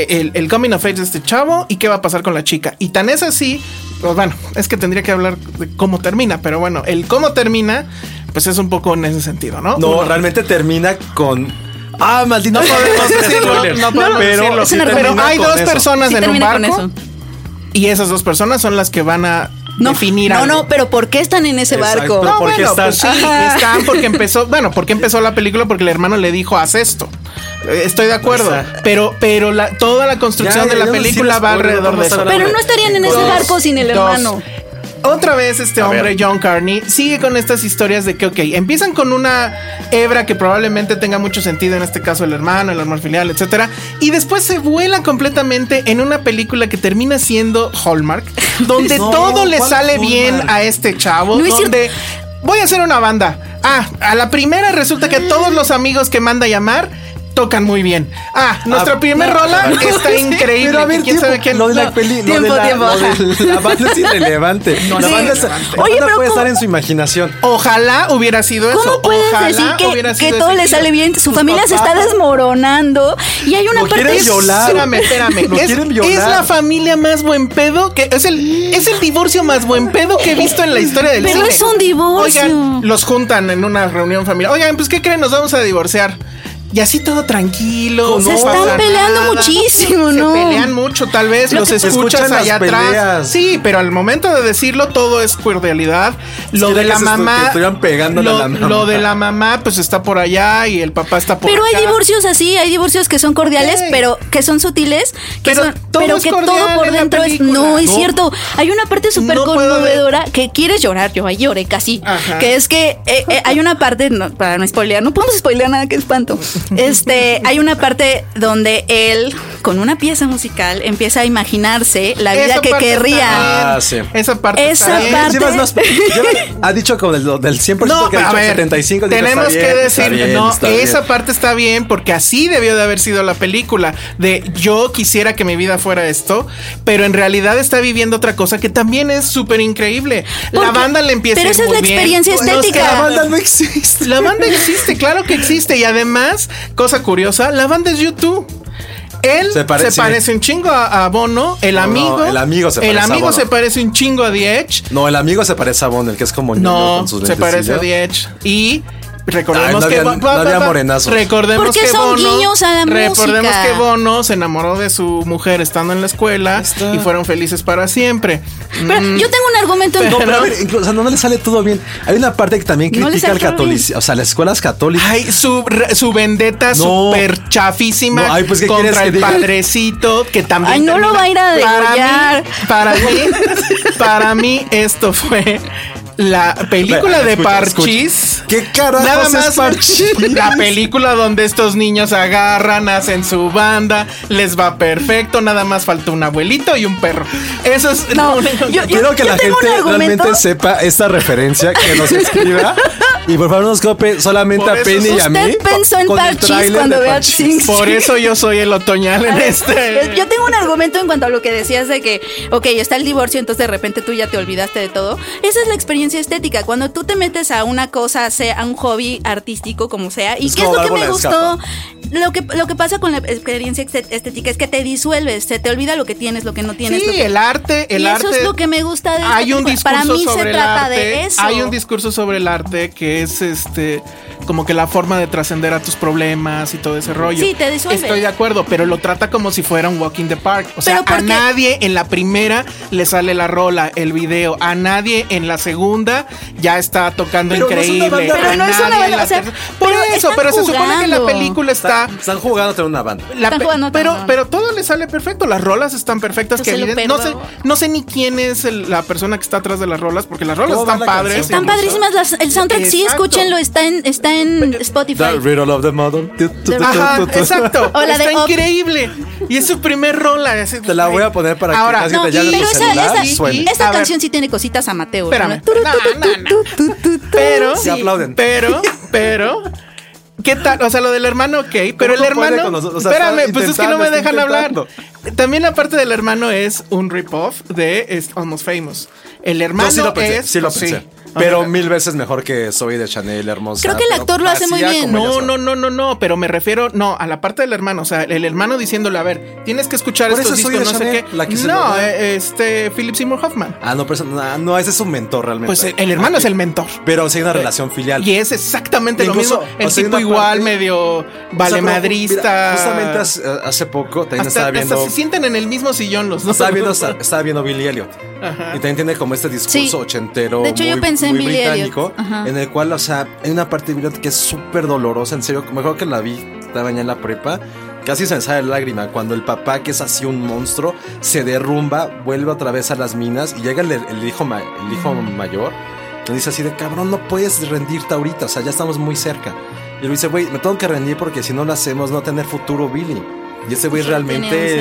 el, el coming of age de este chavo y qué va a pasar con la chica. Y tan es así, pues bueno, es que tendría que hablar de cómo termina, pero bueno, el cómo termina, pues es un poco en ese sentido, ¿no? No, Uno. realmente termina con. Ah, maldito. No podemos decirlo, no podemos pero, decirlo. sí Pero hay dos eso. personas Sí en un barco eso. y esas dos personas son las que van a No, definir no, algo. no, pero ¿por qué están en ese Exacto. barco? No, ¿por qué bueno, están? pues sí, están porque empezó, bueno, porque empezó la película porque el hermano le dijo haz esto. Eh, Estoy de acuerdo, Exacto. pero pero la, toda la construcción Ya, de la película va alrededor de a eso. Pero no estarían en ese barco sin el dos. hermano. Otra vez este A hombre, ver. John Carney, sigue con estas historias de que, ok, empiezan con una hebra que probablemente tenga mucho sentido, en este caso el hermano, el hermano filial, etcétera, y después se vuela completamente en una película que termina siendo Hallmark, donde No, todo le ¿cuál sale bien a este chavo, No es donde voy a hacer una banda. Ah, a la primera resulta que todos los amigos que manda a llamar tocan muy bien. Ah, nuestra Ah, primer no, rola está increíble. Pero a ver, ¿Quién tiempo, sabe quién? Lo de la No. peli, Tiempo, de la, tiempo, de la banda es irrelevante. la Sí. banda, es- la Oye, banda pero puede ¿cómo- estar en su imaginación. Ojalá hubiera sido eso. ¿Cómo puedes Ojalá decir que, que todo le sale bien? Su familia se está desmoronando y hay una Lo parte quieren violar. Espérame, espérame. Lo es, quieren violar. es la familia más buen pedo que es el es el divorcio más buen pedo que he visto en la historia del Pero cine. es un divorcio. Oigan, los juntan en una reunión familiar. Oigan, pues qué creen, nos vamos a divorciar. Y así todo tranquilo. Se no están pasa peleando nada. muchísimo, ¿no? Se pelean mucho, tal vez. Lo los escuchas allá atrás. peleas. Sí, pero al momento de decirlo, todo es cordialidad. Lo Sí, de la mamá. a lo, la mamá. lo de la mamá, pues está por allá y el papá está por Pero hay divorcios así, hay divorcios que son cordiales, pero que son sutiles, que Pero son, todo pero es que todo por dentro es no es No. cierto. Hay una parte súper No conmovedora que quieres llorar, yo ahí lloré casi, Ajá. que es que eh, eh, hay una parte no, para no spoilear, no podemos spoilear nada, que espanto. Este, hay una parte donde él con una pieza musical empieza a imaginarse la vida Esa que parte querría. Ah, sí. Esa parte Esa está parte- Llevas más- lleva- ha dicho como del, del 100% No, que ha a dicho ver, 75. digo, tenemos está que bien, decir, bien, no, está esa bien. parte está bien porque así debió de haber sido la película de yo quisiera que mi vida fuera esto, pero en realidad está viviendo otra cosa que también es súper increíble. La Porque- banda le empieza pero a ir esa es muy la bien. experiencia Nos estética. queda- La banda no existe. La banda existe, claro que existe y además, cosa curiosa, la banda es YouTube. Él Se se, parece- parece un chingo a, a Bono, el No, no, amigo. el amigo se el parece a amigo Bono. se parece un chingo a The Edge. No, el amigo se parece a Bond, el que es como No, con sus se parece a. The Edge. Y recordemos Ay, no que había- no había morenazos. Recordemos Porque que son Bono, guiños a la recordemos música. que Bono se enamoró de su mujer estando en la escuela está. y fueron felices para siempre. Pero Mm, yo tengo un argumento en No, pero a ver, incluso, o sea, no le sale todo bien. Hay una parte que también critica al catolicismo, o sea, las escuelas católicas. Ay, su, su vendetta No. súper chafísima No, ay, pues, ¿qué quieres contra el padrecito que también. Ay, no lo va a ir a para degollar. mí, para mí, para mí, esto fue la película de escucha, escucha. ¿Qué carajos Nada es más Parchís? La película donde estos niños agarran, hacen su banda, les va perfecto, nada más falta un abuelito y un perro. Eso es No, yo- Quiero que yo la gente realmente sepa esta referencia, que nos escriba. y por favor nos copie solamente Por a Penny y a mí. Usted pensó en tráiler cuando vea Parchís. Sing Por eso yo soy el otoñal en ver, este. Yo tengo un argumento en cuanto a lo que decías de que, ok, está el divorcio, entonces de repente tú ya te olvidaste de todo. Esa es la experiencia estética. Cuando tú te metes a una cosa, sea a un hobby artístico, como sea, y Es qué es lo que me gustó. Lo que, lo que pasa con la experiencia estética es que te disuelves, se te olvida lo que tienes, lo que no tienes. lo Sí, que- el arte, el y arte. eso es lo que me gusta de Hay un película. discurso Para mí sobre se el trata arte. de eso. Hay un discurso sobre el arte que es este como que la forma de trascender a tus problemas y todo ese rollo. Sí, te disuelve. Estoy de acuerdo, pero lo trata como si fuera un Walking the Park. O sea, a nadie en la primera le sale la rola, el video. A nadie en la segunda ya está tocando Pero no es una increíble. banda- Pero no es una banda, o sea, Por pero eso, pero se supone que la película está Están, están jugando una banda. la Están jugando pero, también. pero todo le sale perfecto. Las rolas están perfectas. Que evidente- no, sé, no sé ni quién es el- la persona que está atrás de las rolas, porque las rolas ¿Cómo va están la padres. Están padrísimas las, el soundtrack, sí, Exacto. escúchenlo, está en, está en Spotify. The Riddle of the Ajá, tu. exacto. O la de está increíble. Y es su primer rola. Te la voy a poner para que Ahora, casi No, te pero esa, esa- y suene. esta A ver. canción sí tiene cositas amateur. Espérame. ¿no? No, no, no. Pero, aplauden. pero, pero. ¿Qué tal? O sea, lo del hermano, ok. Pero el hermano. O sea, espérame, pues es que no me dejan hablar. También la parte del hermano es un rip-off de Almost Famous. El hermano sí lo pensé, es. sí lo pues, pensé. Pero mil veces mejor que Soy de Chanel, hermosa. Creo que el actor lo hace muy bien. No, no, no, no, no, pero me refiero, no, a la parte del hermano, o sea, el hermano diciéndole, a ver, tienes que escuchar estos discos, no sé qué. la que se no, eh, este, Philip Seymour Hoffman. Ah, no, pero eso- no, no, ese es un mentor realmente. Pues el, hermano es el mentor. Pero sí hay una relación filial. Y es exactamente lo Incluso, mismo. El o sea, hay tipo igual, parte- medio O sea, vale pero, madrista. mira, justamente hace, hace poco también hasta, estaba hasta viendo. se sienten en el mismo sillón los dos. Estaba viendo, estaba viendo Billy Elliot. Ajá. Y también tiene como este discurso Sí. ochentero. De hecho, yo muy- pensé en muy Elliot. británico. En el cual, o sea, hay una parte de Billy Elliot que es súper dolorosa. En serio, mejor que la vi, estaba ya en la prepa. Casi se me sale la lágrima cuando el papá, que es así un monstruo, se derrumba, vuelve otra vez a las minas y llega el, el hijo, ma- el hijo mayor. Le dice así de cabrón, no puedes rendirte ahorita, o sea, ya estamos muy cerca. Y le dice, güey, me tengo que rendir porque si no lo hacemos, no tener futuro, Billy. Y ese güey tiene realmente 11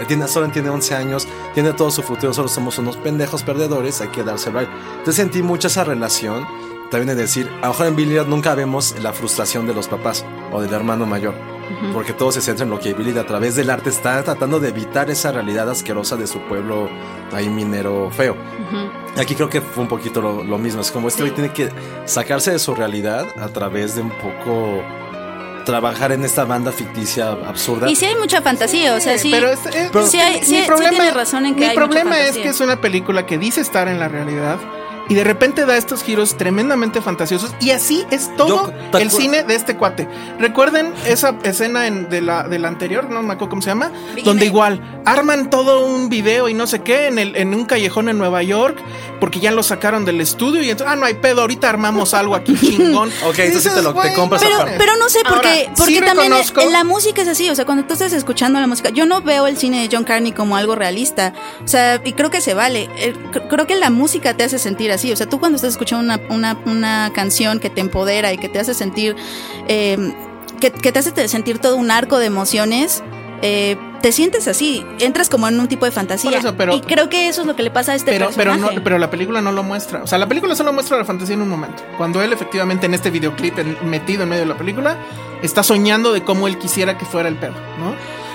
el- tiene, solo tiene 11 años, tiene todo su futuro, solo somos unos pendejos perdedores, hay que darse right. Entonces sentí mucho esa relación, también de decir, a lo mejor en Billy nunca vemos la frustración de los papás o del hermano mayor, porque todo se centra en lo que Billy a través del arte está tratando de evitar esa realidad asquerosa de su pueblo ahí minero feo. Aquí creo que fue un poquito lo, lo mismo, es como este güey tiene que sacarse de su realidad a través de un poco trabajar en esta banda ficticia absurda. Y sí hay mucha fantasía, o sea, sí. Pero, es- es- sí hay- mi sí razón en que mi hay mucha problema es que es una película que dice estar en la realidad y de repente da estos giros tremendamente fantasiosos y así es todo Yo- ¿te el cine de este cuate. Recuerden esa escena en- de la de la anterior, no me acuerdo cómo se llama, donde Man. igual arman todo un video y no sé qué en el en un callejón en Nueva York porque ya lo sacaron del estudio y entonces ah no hay pedo, ahorita armamos algo aquí chingón. Ok, entonces te lo- te "Güey, compras Pero, aparte". pero no sé, porque, Ahora, porque sí también en la música es así, o sea, cuando tú estás escuchando la música, yo no veo el cine de John Carney como algo realista, o sea, y creo que se vale, Eh, cr- creo que la música te hace sentir así, o sea, tú cuando estás escuchando una, una, una canción que te empodera y que te hace sentir, eh, que, que te hace sentir todo un arco de emociones, eh, te sientes así, entras como en un tipo de fantasía. Eso, pero- y creo que eso es lo que le pasa a este pero, pero, personaje. no, pero la película no lo muestra. O sea, la película solo muestra la fantasía en un momento. Cuando él efectivamente en este videoclip metido en medio de la película está soñando de cómo él quisiera que fuera el pedo, ¿no?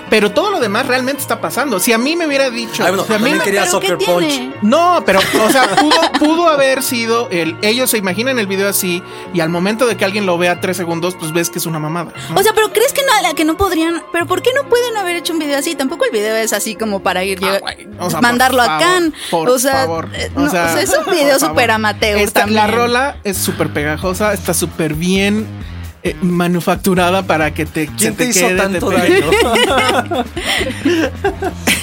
Pero todo lo demás realmente está pasando. Si a mí me hubiera dicho, Ay, bueno, si a mí me- quería ¿Pero qué Soccer tiene? Punch. no, pero, o sea, pudo, pudo haber sido el. Ellos se imaginan el video así y al momento de que alguien lo vea tres segundos, pues ves que es una mamada. ¿no? O sea, pero crees que no, que no podrían, pero ¿por qué no pueden haber hecho un video así? Tampoco el video es así como para ir Ah, llega- güey, o sea, mandarlo a Cannes. Por o sea, favor. eh, O no, sea, o sea, es un video súper amateur. Esta- la rola es súper pegajosa, está súper bien eh, manufacturada para que te, ¿Quién te hizo quede, tanto pegue. daño?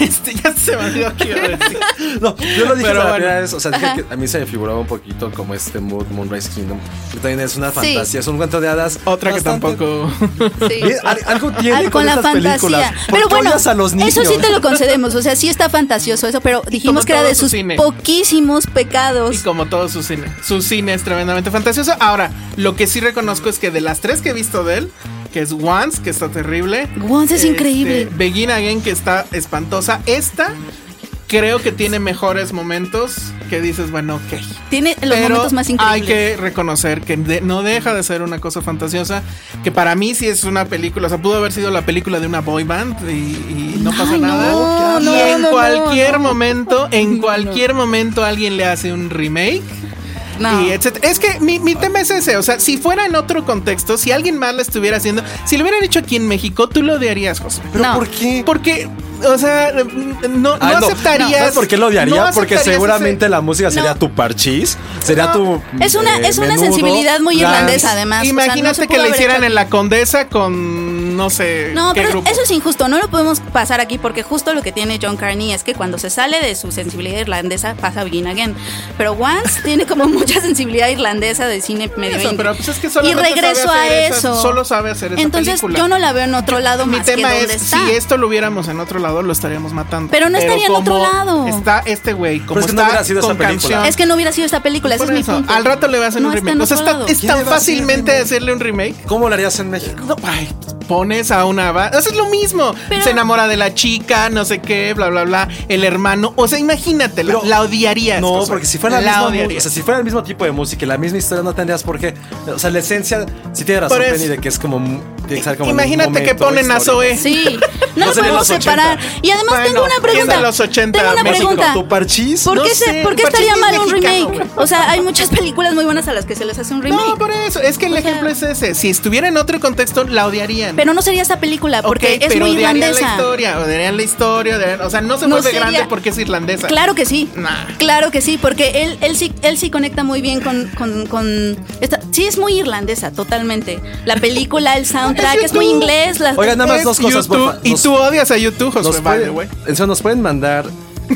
Este, ya se me olvidó qué iba a decir. No, yo lo dije Pero la bueno. primera vez, o sea, dije que a mí se me figuraba un poquito como este Mood, Moonrise Kingdom, que también es una Sí. fantasía, es un cuento de hadas. Otra que tampoco. Sí. Algo tiene Al- con, con la estas películas. fantasía. ¿Por Pero bueno, odias a los niños? eso sí te lo concedemos. O sea, sí está fantasioso eso, pero dijimos que era de su sus cine. poquísimos Y pecados. como todo su cine. Su cine es tremendamente fantasioso. Ahora, lo que sí reconozco es que de las tres que he visto de él, que es Once, que está terrible. Once es este, increíble. Begin Again, que está espantosa. Esta creo que tiene mejores momentos que dices, bueno, ok. Tiene los Pero momentos más hay increíbles. que reconocer que de- no deja de ser una cosa fantasiosa, que para mí sí es una película, o sea, pudo haber sido la película de una boy band y, y no pasa Ay, nada. no, y en no, cualquier momento, en cualquier momento alguien le hace un remake. No. Y etcétera. Es que mi, mi tema es ese, o sea, si fuera en otro contexto, si alguien más la estuviera haciendo, si lo hubieran hecho aquí en México, tú lo odiarías, José. ¿Pero No. por qué? Porque, o sea, no, no Ah, no. aceptarías. ¿Sabes por qué lo odiaría? no Porque seguramente ese- la música sería No. tu parchís, sería No. tu. Es una, eh, es una menudo, sensibilidad muy irlandesa, además. O sea, no Imagínate se que la hicieran hecho en la Condesa con no sé No, qué pero grupo. eso es injusto, no lo podemos pasar aquí porque justo lo que tiene John Carney es que cuando se sale de su sensibilidad irlandesa pasa a Begin Again. Pero Once tiene como mucha sensibilidad irlandesa de cine medio Eso, pero pues es que y regreso sabe a hacer esa- eso. solo sabe hacer esa Entonces película. yo no la veo en otro lado Mi más que tema es, está. si esto lo hubiéramos en otro lado, lo estaríamos matando. Pero no estaría en otro lado. Está este güey, como es que no está hubiera sido esa con película. canción. Es que no hubiera sido esta película, ese es mi punto. Al rato le va a hacer No un remake. O sea, está- es ¿Quién tan fácilmente hacerle un remake. ¿Cómo lo harías en México? No, ay, pones a una va- o sea, es lo mismo. Pero- Se enamora de la chica, no sé qué, bla, bla, bla. El hermano. O sea, imagínate, la, Pero- la odiarías. No, porque si fuera la, la misma, o sea, si fuera el mismo tipo de música y la misma historia, no tendrías por qué. O sea, la esencia, sí tiene razón. Penny, de que es como. Como Imagínate que ponen a. Zoe. Sí, no No lo podemos los 80. separar. Y además Bueno, tengo una ¿quién pregunta. los 80 tengo una México? pregunta. ¿Tu parchís? ¿Por, No qué, se- sé, ¿Por qué Parchís estaría es mal un mexicano, remake? O sea, hay muchas películas muy buenas a las que se les hace un remake. No, por eso. Es que el O sea- ejemplo es ese. Si estuviera en otro contexto, la odiarían. Pero no sería esa película porque es pero muy odiarían la irlandesa. historia, odiarían la historia, odiarían- o sea, no se No vuelve sería- grande porque es irlandesa. Claro que sí. Nah. Claro que sí, porque él, él sí, él sí conecta muy bien con, con, con esta- sí es muy irlandesa, totalmente. La película, el soundtrack es muy inglés. las- Oigan, nada más dos cosas, YouTube, porfa. Y tú odias a YouTube, ¿Nos Josué, by the pueden, way. en serio, ¿nos pueden mandar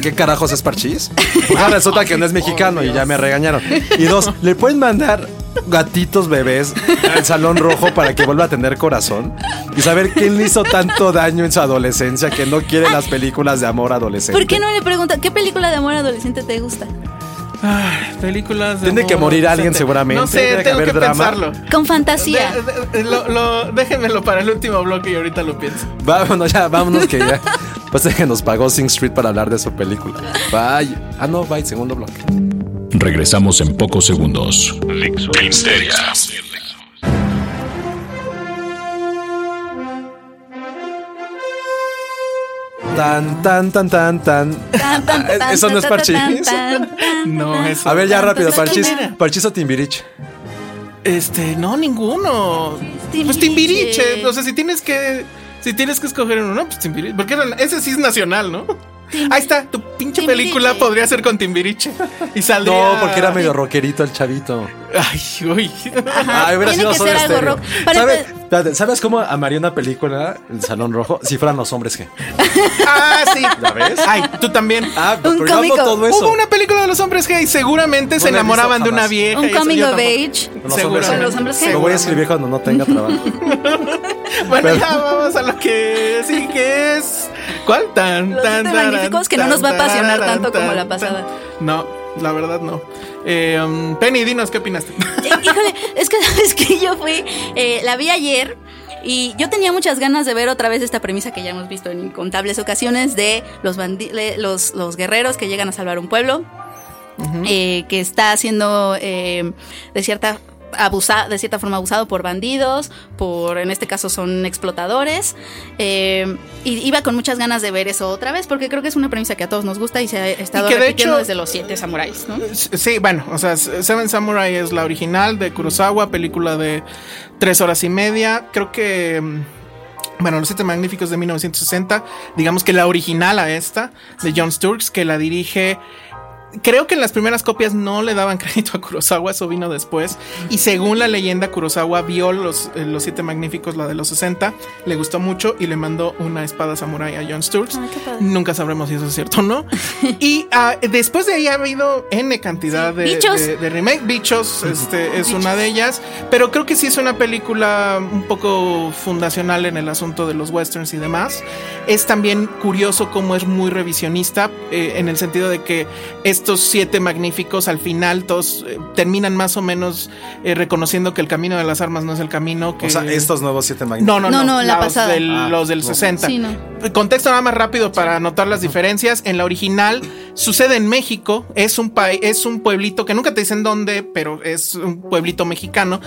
qué carajos es parchís? Una resulta que no es mexicano y ya me regañaron. Y dos, ¿le pueden mandar gatitos bebés al salón rojo para que vuelva a tener corazón? Y saber quién le hizo tanto daño en su adolescencia que no quiere las películas de amor adolescente. ¿Por qué no le pregunta qué película de amor adolescente te gusta? Ay, películas de Tiene que morir alguien seguramente, No sé, tiene que tengo haber que drama. pensarlo. Con fantasía. De- de- lo- lo- déjenmelo para el último bloque y ahorita lo pienso. Vámonos ya, vámonos que ya. Pues es que nos pagó Sing Street para hablar de su película. Bye. Ah, no, bye, segundo bloque. Regresamos en pocos segundos. Filmsteria. Tan, tan, tan, tan, tan. Tan, Eso no es parchís. No, eso. A ver, ya rápido, ¿Quién Parchís. Parchís o Timbirich. Este, no, ninguno. Timbiriche. Pues Timbiriche. O sea, si tienes que. Si tienes que escoger uno, pues Timbiriche. Porque ese sí es nacional, ¿no? Ahí está, tu pinche Timbiriche. película podría ser con Timbiriche. Y saldría. No, porque era medio rockerito el chavito. Ay, uy. Ajá, Ay, hubiera sido Stereo. rock. Para- ¿Sabes, espérate, ¿Sabes cómo amaría una película en Salón Rojo si fueran los hombres que? Ah, sí. ¿Ya ves? Ay, tú también. Ah, Un pero yo cómico. todo eso. Hubo una película de los hombres gay. Seguramente se No la he enamoraban de una vieja. Un y coming of age. Seguramente. hombres Con los hombres que- Lo voy a escribir cuando no tenga trabajo. Bueno, Pero- ya vamos a lo que sí que es. ¿Cuál? Tan, Los tan, taran, magníficos que no tan, nos va a apasionar tanto como tan, la tan. pasada. No, la verdad no. Eh, Penny, dinos qué opinaste. Eh, Híjole, es que sabes que yo fui, eh, la vi ayer y yo tenía muchas ganas de ver otra vez esta premisa que ya hemos visto en incontables ocasiones de los, los, los guerreros que llegan a salvar un pueblo, eh, que está siendo eh, de cierta abusa, de cierta forma abusado por bandidos, por en este caso son explotadores. eh, y iba con muchas ganas de ver eso otra vez, porque creo que es una premisa que a todos nos gusta y se ha estado de repitiendo desde los siete samuráis, ¿no? Sí, bueno, o sea, Seven Samurai es la original de Kurosawa, película de tres horas y media. Creo que. mm, Bueno, Los Siete Magníficos de 1960, digamos que la original a esta, de John Sturges, que la dirige. Creo que en las primeras copias no le daban crédito a Kurosawa, eso vino después. Y según la leyenda, Kurosawa vio los, eh, los Siete Magníficos, la de los 60, le gustó mucho y le mandó una espada samurai a John Sturges. Padre. Nunca sabremos si eso es cierto o no. y ah, después de ahí ha habido N cantidad de, Bichos. de- de remake. Bichos este, es una de ellas. Pero creo que sí es una película un poco fundacional en el asunto de los westerns y demás. Es también curioso cómo es muy revisionista eh, en el sentido de que estos siete magníficos al final todos eh, terminan más o menos eh, reconociendo que el camino de las armas no es el camino que... O sea, estos nuevos siete magníficos. No, no, no, No, no, la los pasada. del- Ah, los del no. 60. Sí, no. Contexto nada más rápido para notar las diferencias. En la original sucede en México. Es un país, es un pueblito que nunca te dicen dónde, pero es un pueblito mexicano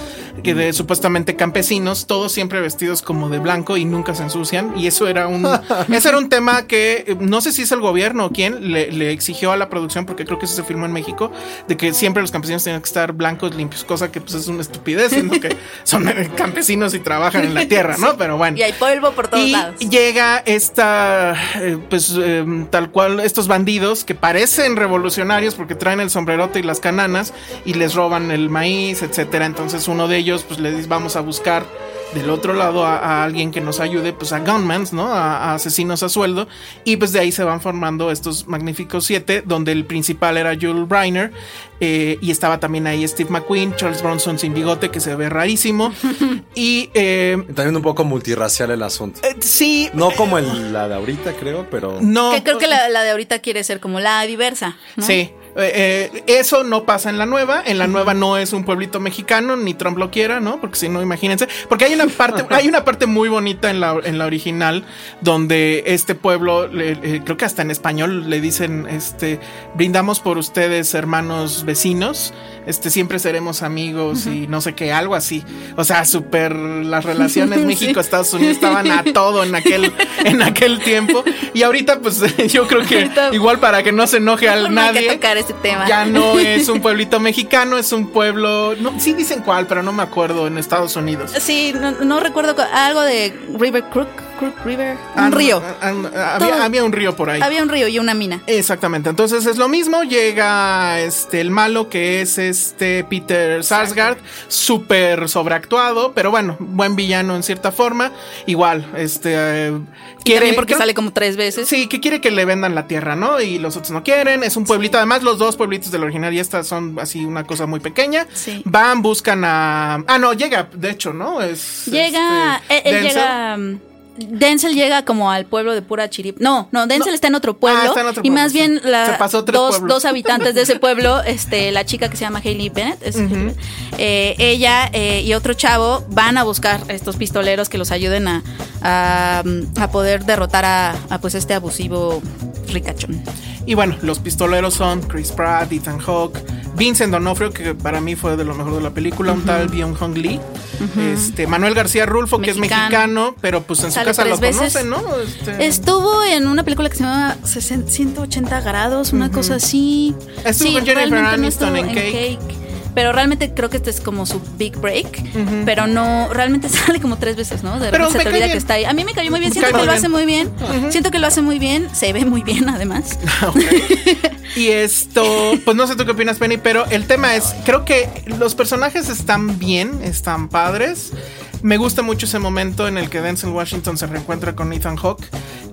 que de supuestamente campesinos, todos siempre vestidos como de blanco y nunca se ensucian. Y eso era un, ese era un tema que eh, no sé si es el gobierno o quién le, le exigió a la producción, porque creo que eso se filmó en México, de que siempre los campesinos tenían que estar blancos, limpios, cosa que pues es una estupidez, siendo que son campesinos y trabajan en la tierra, ¿no? Pero bueno. Y hay polvo por todos Y lados. llega esta, eh, pues eh, tal cual, estos bandidos que parecen revolucionarios porque traen el sombrerote y las cananas y les roban el maíz, etcétera. Entonces uno de ellos, pues le dice, vamos a buscar del otro lado a, a alguien que nos ayude, pues a gunmans, ¿no? A, a asesinos a sueldo. Y pues de ahí se van formando estos magníficos siete, donde el principal era Jules Briner. eh, y estaba también ahí Steve McQueen, Charles Bronson sin bigote, que se ve rarísimo. y eh, También un poco multirracial el asunto. eh, sí. No como el, la de ahorita, creo, pero. No. Que creo que la, la de ahorita quiere ser como la diversa. ¿no? Sí. Eh, eh, eso no pasa en la nueva. En la nueva no es un pueblito mexicano, ni Trump lo quiera, ¿no? Porque si no, imagínense. Porque hay una parte, hay una parte muy bonita en la, original donde este pueblo, le- creo que hasta en español le dicen, este, brindamos por ustedes, hermanos vecinos. Este, siempre seremos amigos y no sé qué, algo así. O sea, súper las relaciones México-Estados Unidos estaban a todo en aquel, en aquel tiempo. Y ahorita, pues yo creo que Ahorita- igual para que no se enoje a No hay que nadie. tocar ese tema. Ya no es un pueblito mexicano, es un pueblo. No, sí dicen cuál, pero no me acuerdo en Estados Unidos. Sí, no, no recuerdo cu- algo de River Crook, Crook River, Ah, un no, río. ah, ah, había, un río por ahí. Había un río y una mina. Exactamente, entonces es lo mismo, llega este el malo que es este Peter Sarsgaard, súper sobreactuado, pero bueno, buen villano en cierta forma, igual, este eh, Y también porque creo- sale como tres veces. Sí, que quiere que le vendan la tierra, ¿no? Y los otros no quieren. Es un pueblito. Además, los dos pueblitos del original y esta son así una cosa muy pequeña. Sí. Van, buscan a. Ah, no, llega, de hecho, ¿no? Es. Llega, este, él, él llega. Denzel llega como al pueblo de pura chirip. No, no, Denzel No. está en otro pueblo. Ah, está en otro y pueblo, más sí. bien la- Se pasó tres dos, pueblos. dos habitantes de ese pueblo, este, la chica que se llama Hailey Bennett, es- eh, ella eh, y otro chavo van a buscar a estos pistoleros que los ayuden a, a, a poder derrotar a, a, pues este abusivo ricachón. Y bueno, los pistoleros son Chris Pratt, Ethan Hawke, Vincent D'Onofrio, que para mí fue de lo mejor de la película, un tal Byung Hong Lee, este, Manuel García Rulfo, que es Mexicano. pero pues en su casa lo conocen, ¿no? Este, Estuvo en una película que se llama 60 180 grados, una cosa así. Estuvo con Jennifer Aniston en Cake. Pero realmente creo que este es como su big break. Pero no, realmente sale como tres veces, ¿no? De repente se te cae olvida bien. que está ahí. A mí me cayó muy bien. Siento que lo hace muy bien. Siento que lo hace muy bien. Se ve muy bien, además. Y esto, pues no sé tú qué opinas, Penny, pero el tema es, creo que los personajes están bien, están padres. Me gusta mucho ese momento en el que Denzel Washington se reencuentra con Ethan Hawke,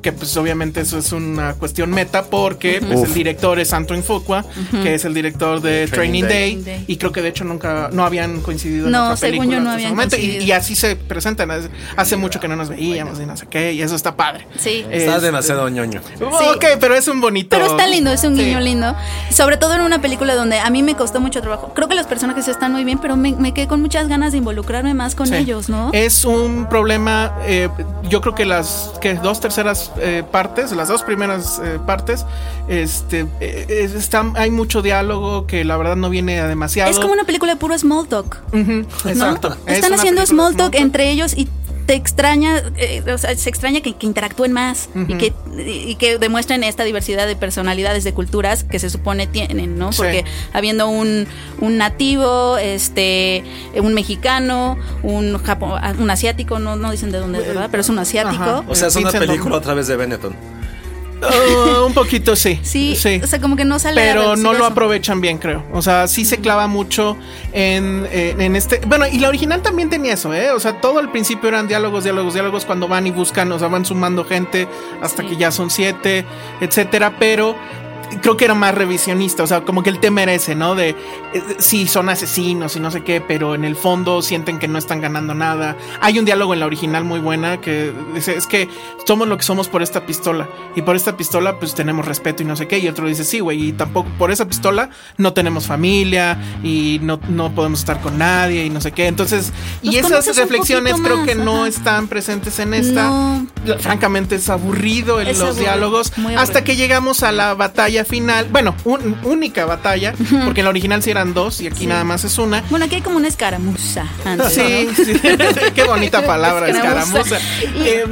que pues obviamente eso es una cuestión meta porque pues, el director es Antoine Fuqua, que es el director de Training, Training Day, y creo que de hecho nunca, no habían coincidido en otra según película yo no hasta ese habían momento, y, coincidido. y así se presentan, hace- mucho que no nos veíamos y no sé qué, y eso está padre. Sí. Está Este, demasiado ñoño. Ok, pero es un bonito. Pero está lindo, es un Sí. guiño lindo. Sobre todo en una película donde a mí me costó mucho trabajo. Creo que los personajes están muy bien, pero me, me quedé con muchas ganas de involucrarme más con Sí. ellos, ¿no? Es un problema, eh, yo creo que las que dos terceras eh, partes, las dos primeras eh, partes, este, eh, es- están, hay mucho diálogo que la verdad no viene a demasiado. Es como una película de puro small talk. Exacto. Es Están haciendo small de talk entre ellos y te extraña, eh, o sea, se extraña que, que interactúen más y, que, y que demuestren esta diversidad de personalidades, de culturas que se supone tienen, ¿no? Sí. Porque habiendo un, un nativo, este, un mexicano, un japo- un asiático, no, no dicen de dónde es, ¿verdad? Pero es un asiático. Ajá. O sea, es una película otra vez de Benetton. Uh, un poquito sí. Sí, o sea, como que no sale Pero no lo aprovechan bien, creo. O sea, sí se clava mucho en, eh, en este. Bueno, y la original también tenía eso, ¿eh? O sea, todo al principio eran diálogos, diálogos, diálogos cuando van y buscan, o sea, van sumando gente hasta que ya son siete, etcétera. Pero creo que era más revisionista. O sea, como que el tema era ese, ¿no? De eh, sí, son asesinos y no sé qué, pero en el fondo sienten que no están ganando nada. Hay un diálogo en la original muy buena que dice: es que somos lo que somos por esta pistola. Y por esta pistola, pues tenemos respeto y no sé qué. Y otro dice: sí, güey, y tampoco por esa pistola no tenemos familia y no, no podemos estar con nadie y no sé qué. Entonces, y esas reflexiones creo que no están presentes en esta. No. Francamente, es aburrido en Es los aburrido, diálogos. Hasta que llegamos a la batalla final. Bueno, un- única batalla, porque en la original sí eran dos y aquí nada más es una. Bueno, aquí hay como una escaramuza antes. Sí, ¿no? sí. qué bonita palabra, Escaramuza. escaramuza. Eh,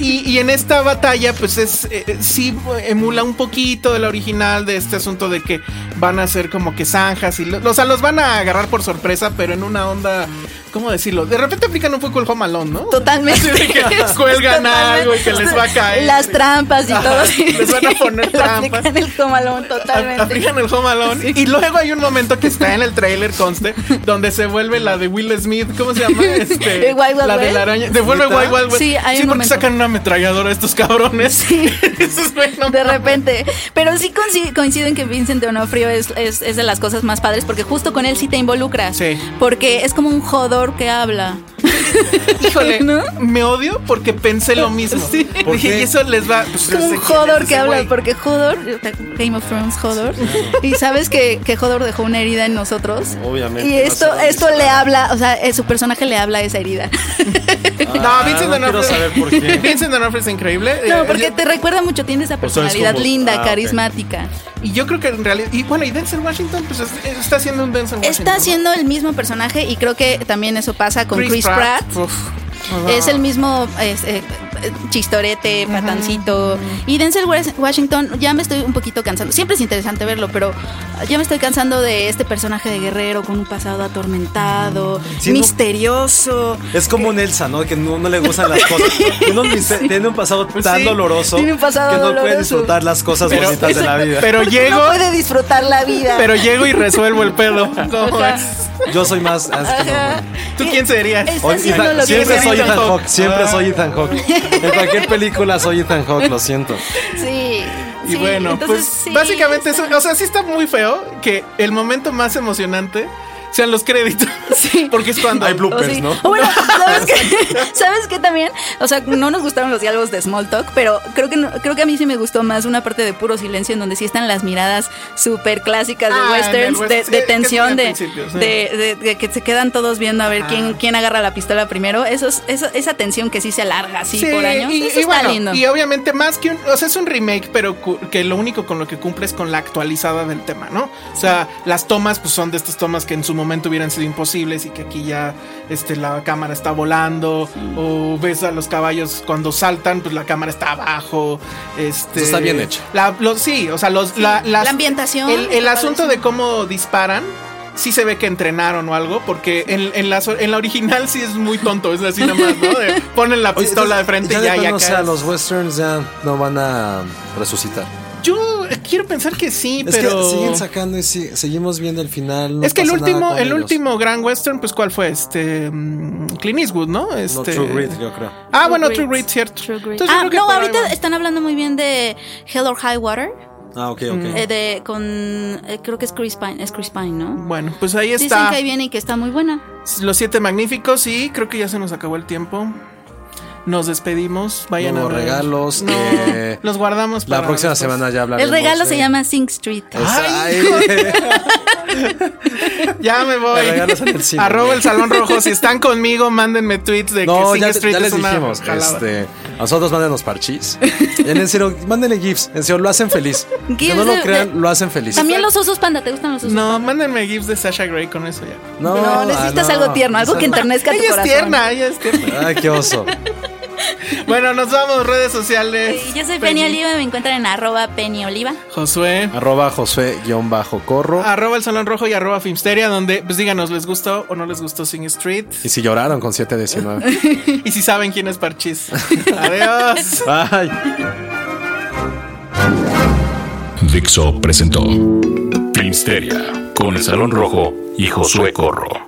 y, y en esta batalla, pues es eh, sí emula un poquito de la original de este asunto de que van a ser como que zanjas y lo- o sea, los van a agarrar por sorpresa, pero en una onda, ¿cómo decirlo? De repente aplican un poco el home alone, ¿no? Totalmente. Así de que cuelgan algo y que les va a caer. Las trampas y todo. les van a poner Lo aplican trampas. el comalón totalmente. Aplican el Home Alone. Y luego hay un momento que está en el trailer, conste, donde se vuelve la de Will Smith. ¿Cómo se llama? Este, ¿De Wild Wild la de la araña. Se vuelve. Wild Wild West. Sí, hay un porque momento. sacan una ametralladora estos cabrones. Sí. Eso es bueno. De repente. Pero sí coinci- coincido en que Vincent D'Onofrio es, es, es de las cosas más padres porque justo con él sí te involucras. Sí. Porque es como un jodor que habla. Híjole, ¿No? me odio porque pensé lo mismo. ¿Por Dije, qué? y eso les va. Pues, Es como un ¿de quién Hodor es que habla, güey? porque Hodor, Game of Thrones Hodor, y sabes que, que Hodor dejó una herida en nosotros. Obviamente, Y esto, esto le habla, o sea, eh, su personaje le habla a esa herida. No, Vincent Ah, no quiero D'Onofrio. saber por qué. Vincent D'Onofrio es increíble. No, Eh, porque te recuerda mucho, tiene esa O sea, es personalidad como- linda, ah, carismática. Y yo creo que en realidad. Y bueno, y Denzel Washington, pues es- está haciendo un Denzel Washington. Está haciendo el mismo personaje y creo que también eso pasa con Chris, Pratt. Uf. Es el mismo es, eh, chistorete, patancito. Y Denzel Wa- Washington, ya me estoy un poquito cansando. Siempre es interesante verlo, pero ya me estoy cansando de este personaje de guerrero con un pasado atormentado, Sí, no- misterioso. Es como un Elsa, ¿no? Que no, no le gustan las cosas. Tiene un, mister- tiene un pasado tan sí, doloroso tiene un pasado que no puede disfrutar las cosas Pero, bonitas de la vida. pero llego. No puede disfrutar la vida. Pero llego y resuelvo el pedo. ¿Cómo Ajá. es? Yo soy más. ¿Tú quién serías? Ethan- siempre soy Ethan Hawke. Hawke, siempre soy Ethan Hawke. En cualquier película soy Ethan Hawke, lo siento. Sí. Y sí, bueno, entonces pues sí, básicamente está- eso, o sea, sí está muy feo que el momento más emocionante sean los créditos. Sí. Porque es cuando Hay O bloopers, sí. ¿no? O bueno, ¿sabes qué? ¿sabes qué también? O sea, no nos gustaron los diálogos de Small Talk, pero creo que no- creo que a mí sí me gustó más una parte de puro silencio en donde sí están las miradas súper clásicas de Ah, westerns, western, de, sí, tensión, de, sí. de, que se quedan todos viendo a ver quién, quién agarra la pistola primero. Eso, es- eso- esa tensión que sí se alarga así por años. y, eso y está bueno, lindo. y obviamente más que un, o sea, es un remake, pero que lo único con lo que cumple es con la actualizada del tema, ¿no? O sea, las tomas pues son de estas tomas que en su momento hubieran sido imposibles y que aquí ya este la cámara está volando o ves a los caballos cuando saltan, pues la cámara está abajo, este Eso está bien hecho. La, los, sí, o sea, los la, las- La ambientación el, el asunto de cómo disparan sí se ve que entrenaron o algo, porque en, en la, en la original sí es muy tonto, es así nada más, ¿no? De ponen la Oye, pistola de entonces, frente ya y de ya, ya plano, O sea, los westerns ya no van a resucitar. Yo quiero pensar que sí, Es pero. que siguen sacando y sí- seguimos viendo el final. no es que el último, el ellos. último gran western, pues ¿cuál fue? Este mm, Clint Eastwood, ¿no? No, Este. True Grit, yo creo. Ah, True bueno, Grit. True Grit, cierto. True Grit. Entonces, yo Ah, creo que no, ahorita va. están hablando muy bien de Hell or High Water. Ah, ok, ok. eh, de, con, eh, creo que es Chris Pine, es Chris Pine, ¿no? Bueno, pues ahí Dicen está. que ahí viene y que está muy buena. Los siete magníficos y creo que ya se nos acabó el tiempo. Nos despedimos. Vayan No, a ver. regalos, No, eh, los guardamos La próxima después. semana ya hablaremos. El regalo se llama Sing Street. Ay, Ya me voy. El cine. Arroba el Salón Rojo. Si están conmigo, mándenme tweets de No, que Sing ya, Street ya les es una dijimos. Este, a nosotros mándenos parchís. Y en serio, mándenle GIFs. En serio, lo hacen feliz. Que no lo crean, de- lo hacen feliz. También los osos panda, ¿te gustan los osos No, panda? mándenme gifs de Sasha Grey con eso ya. No, No, necesitas ah, no. algo tierno, algo que enternezca tu Ella es corazón. tierna, ella es tierna. Ay, qué oso. Bueno, nos vamos, redes sociales. Sí, Yo soy Penny Oliva, me encuentran en arroba Penny Oliva. Josué. Arroba Josué-Corro. Arroba el Salón Rojo y arroba Filmsteria, donde pues díganos, ¿les gustó o no les gustó Sing Street? Y si lloraron con 719. Y si saben quién es Parchís. Adiós. Ay. Dixo presentó Filmsteria con el Salón Rojo y Josué Corro.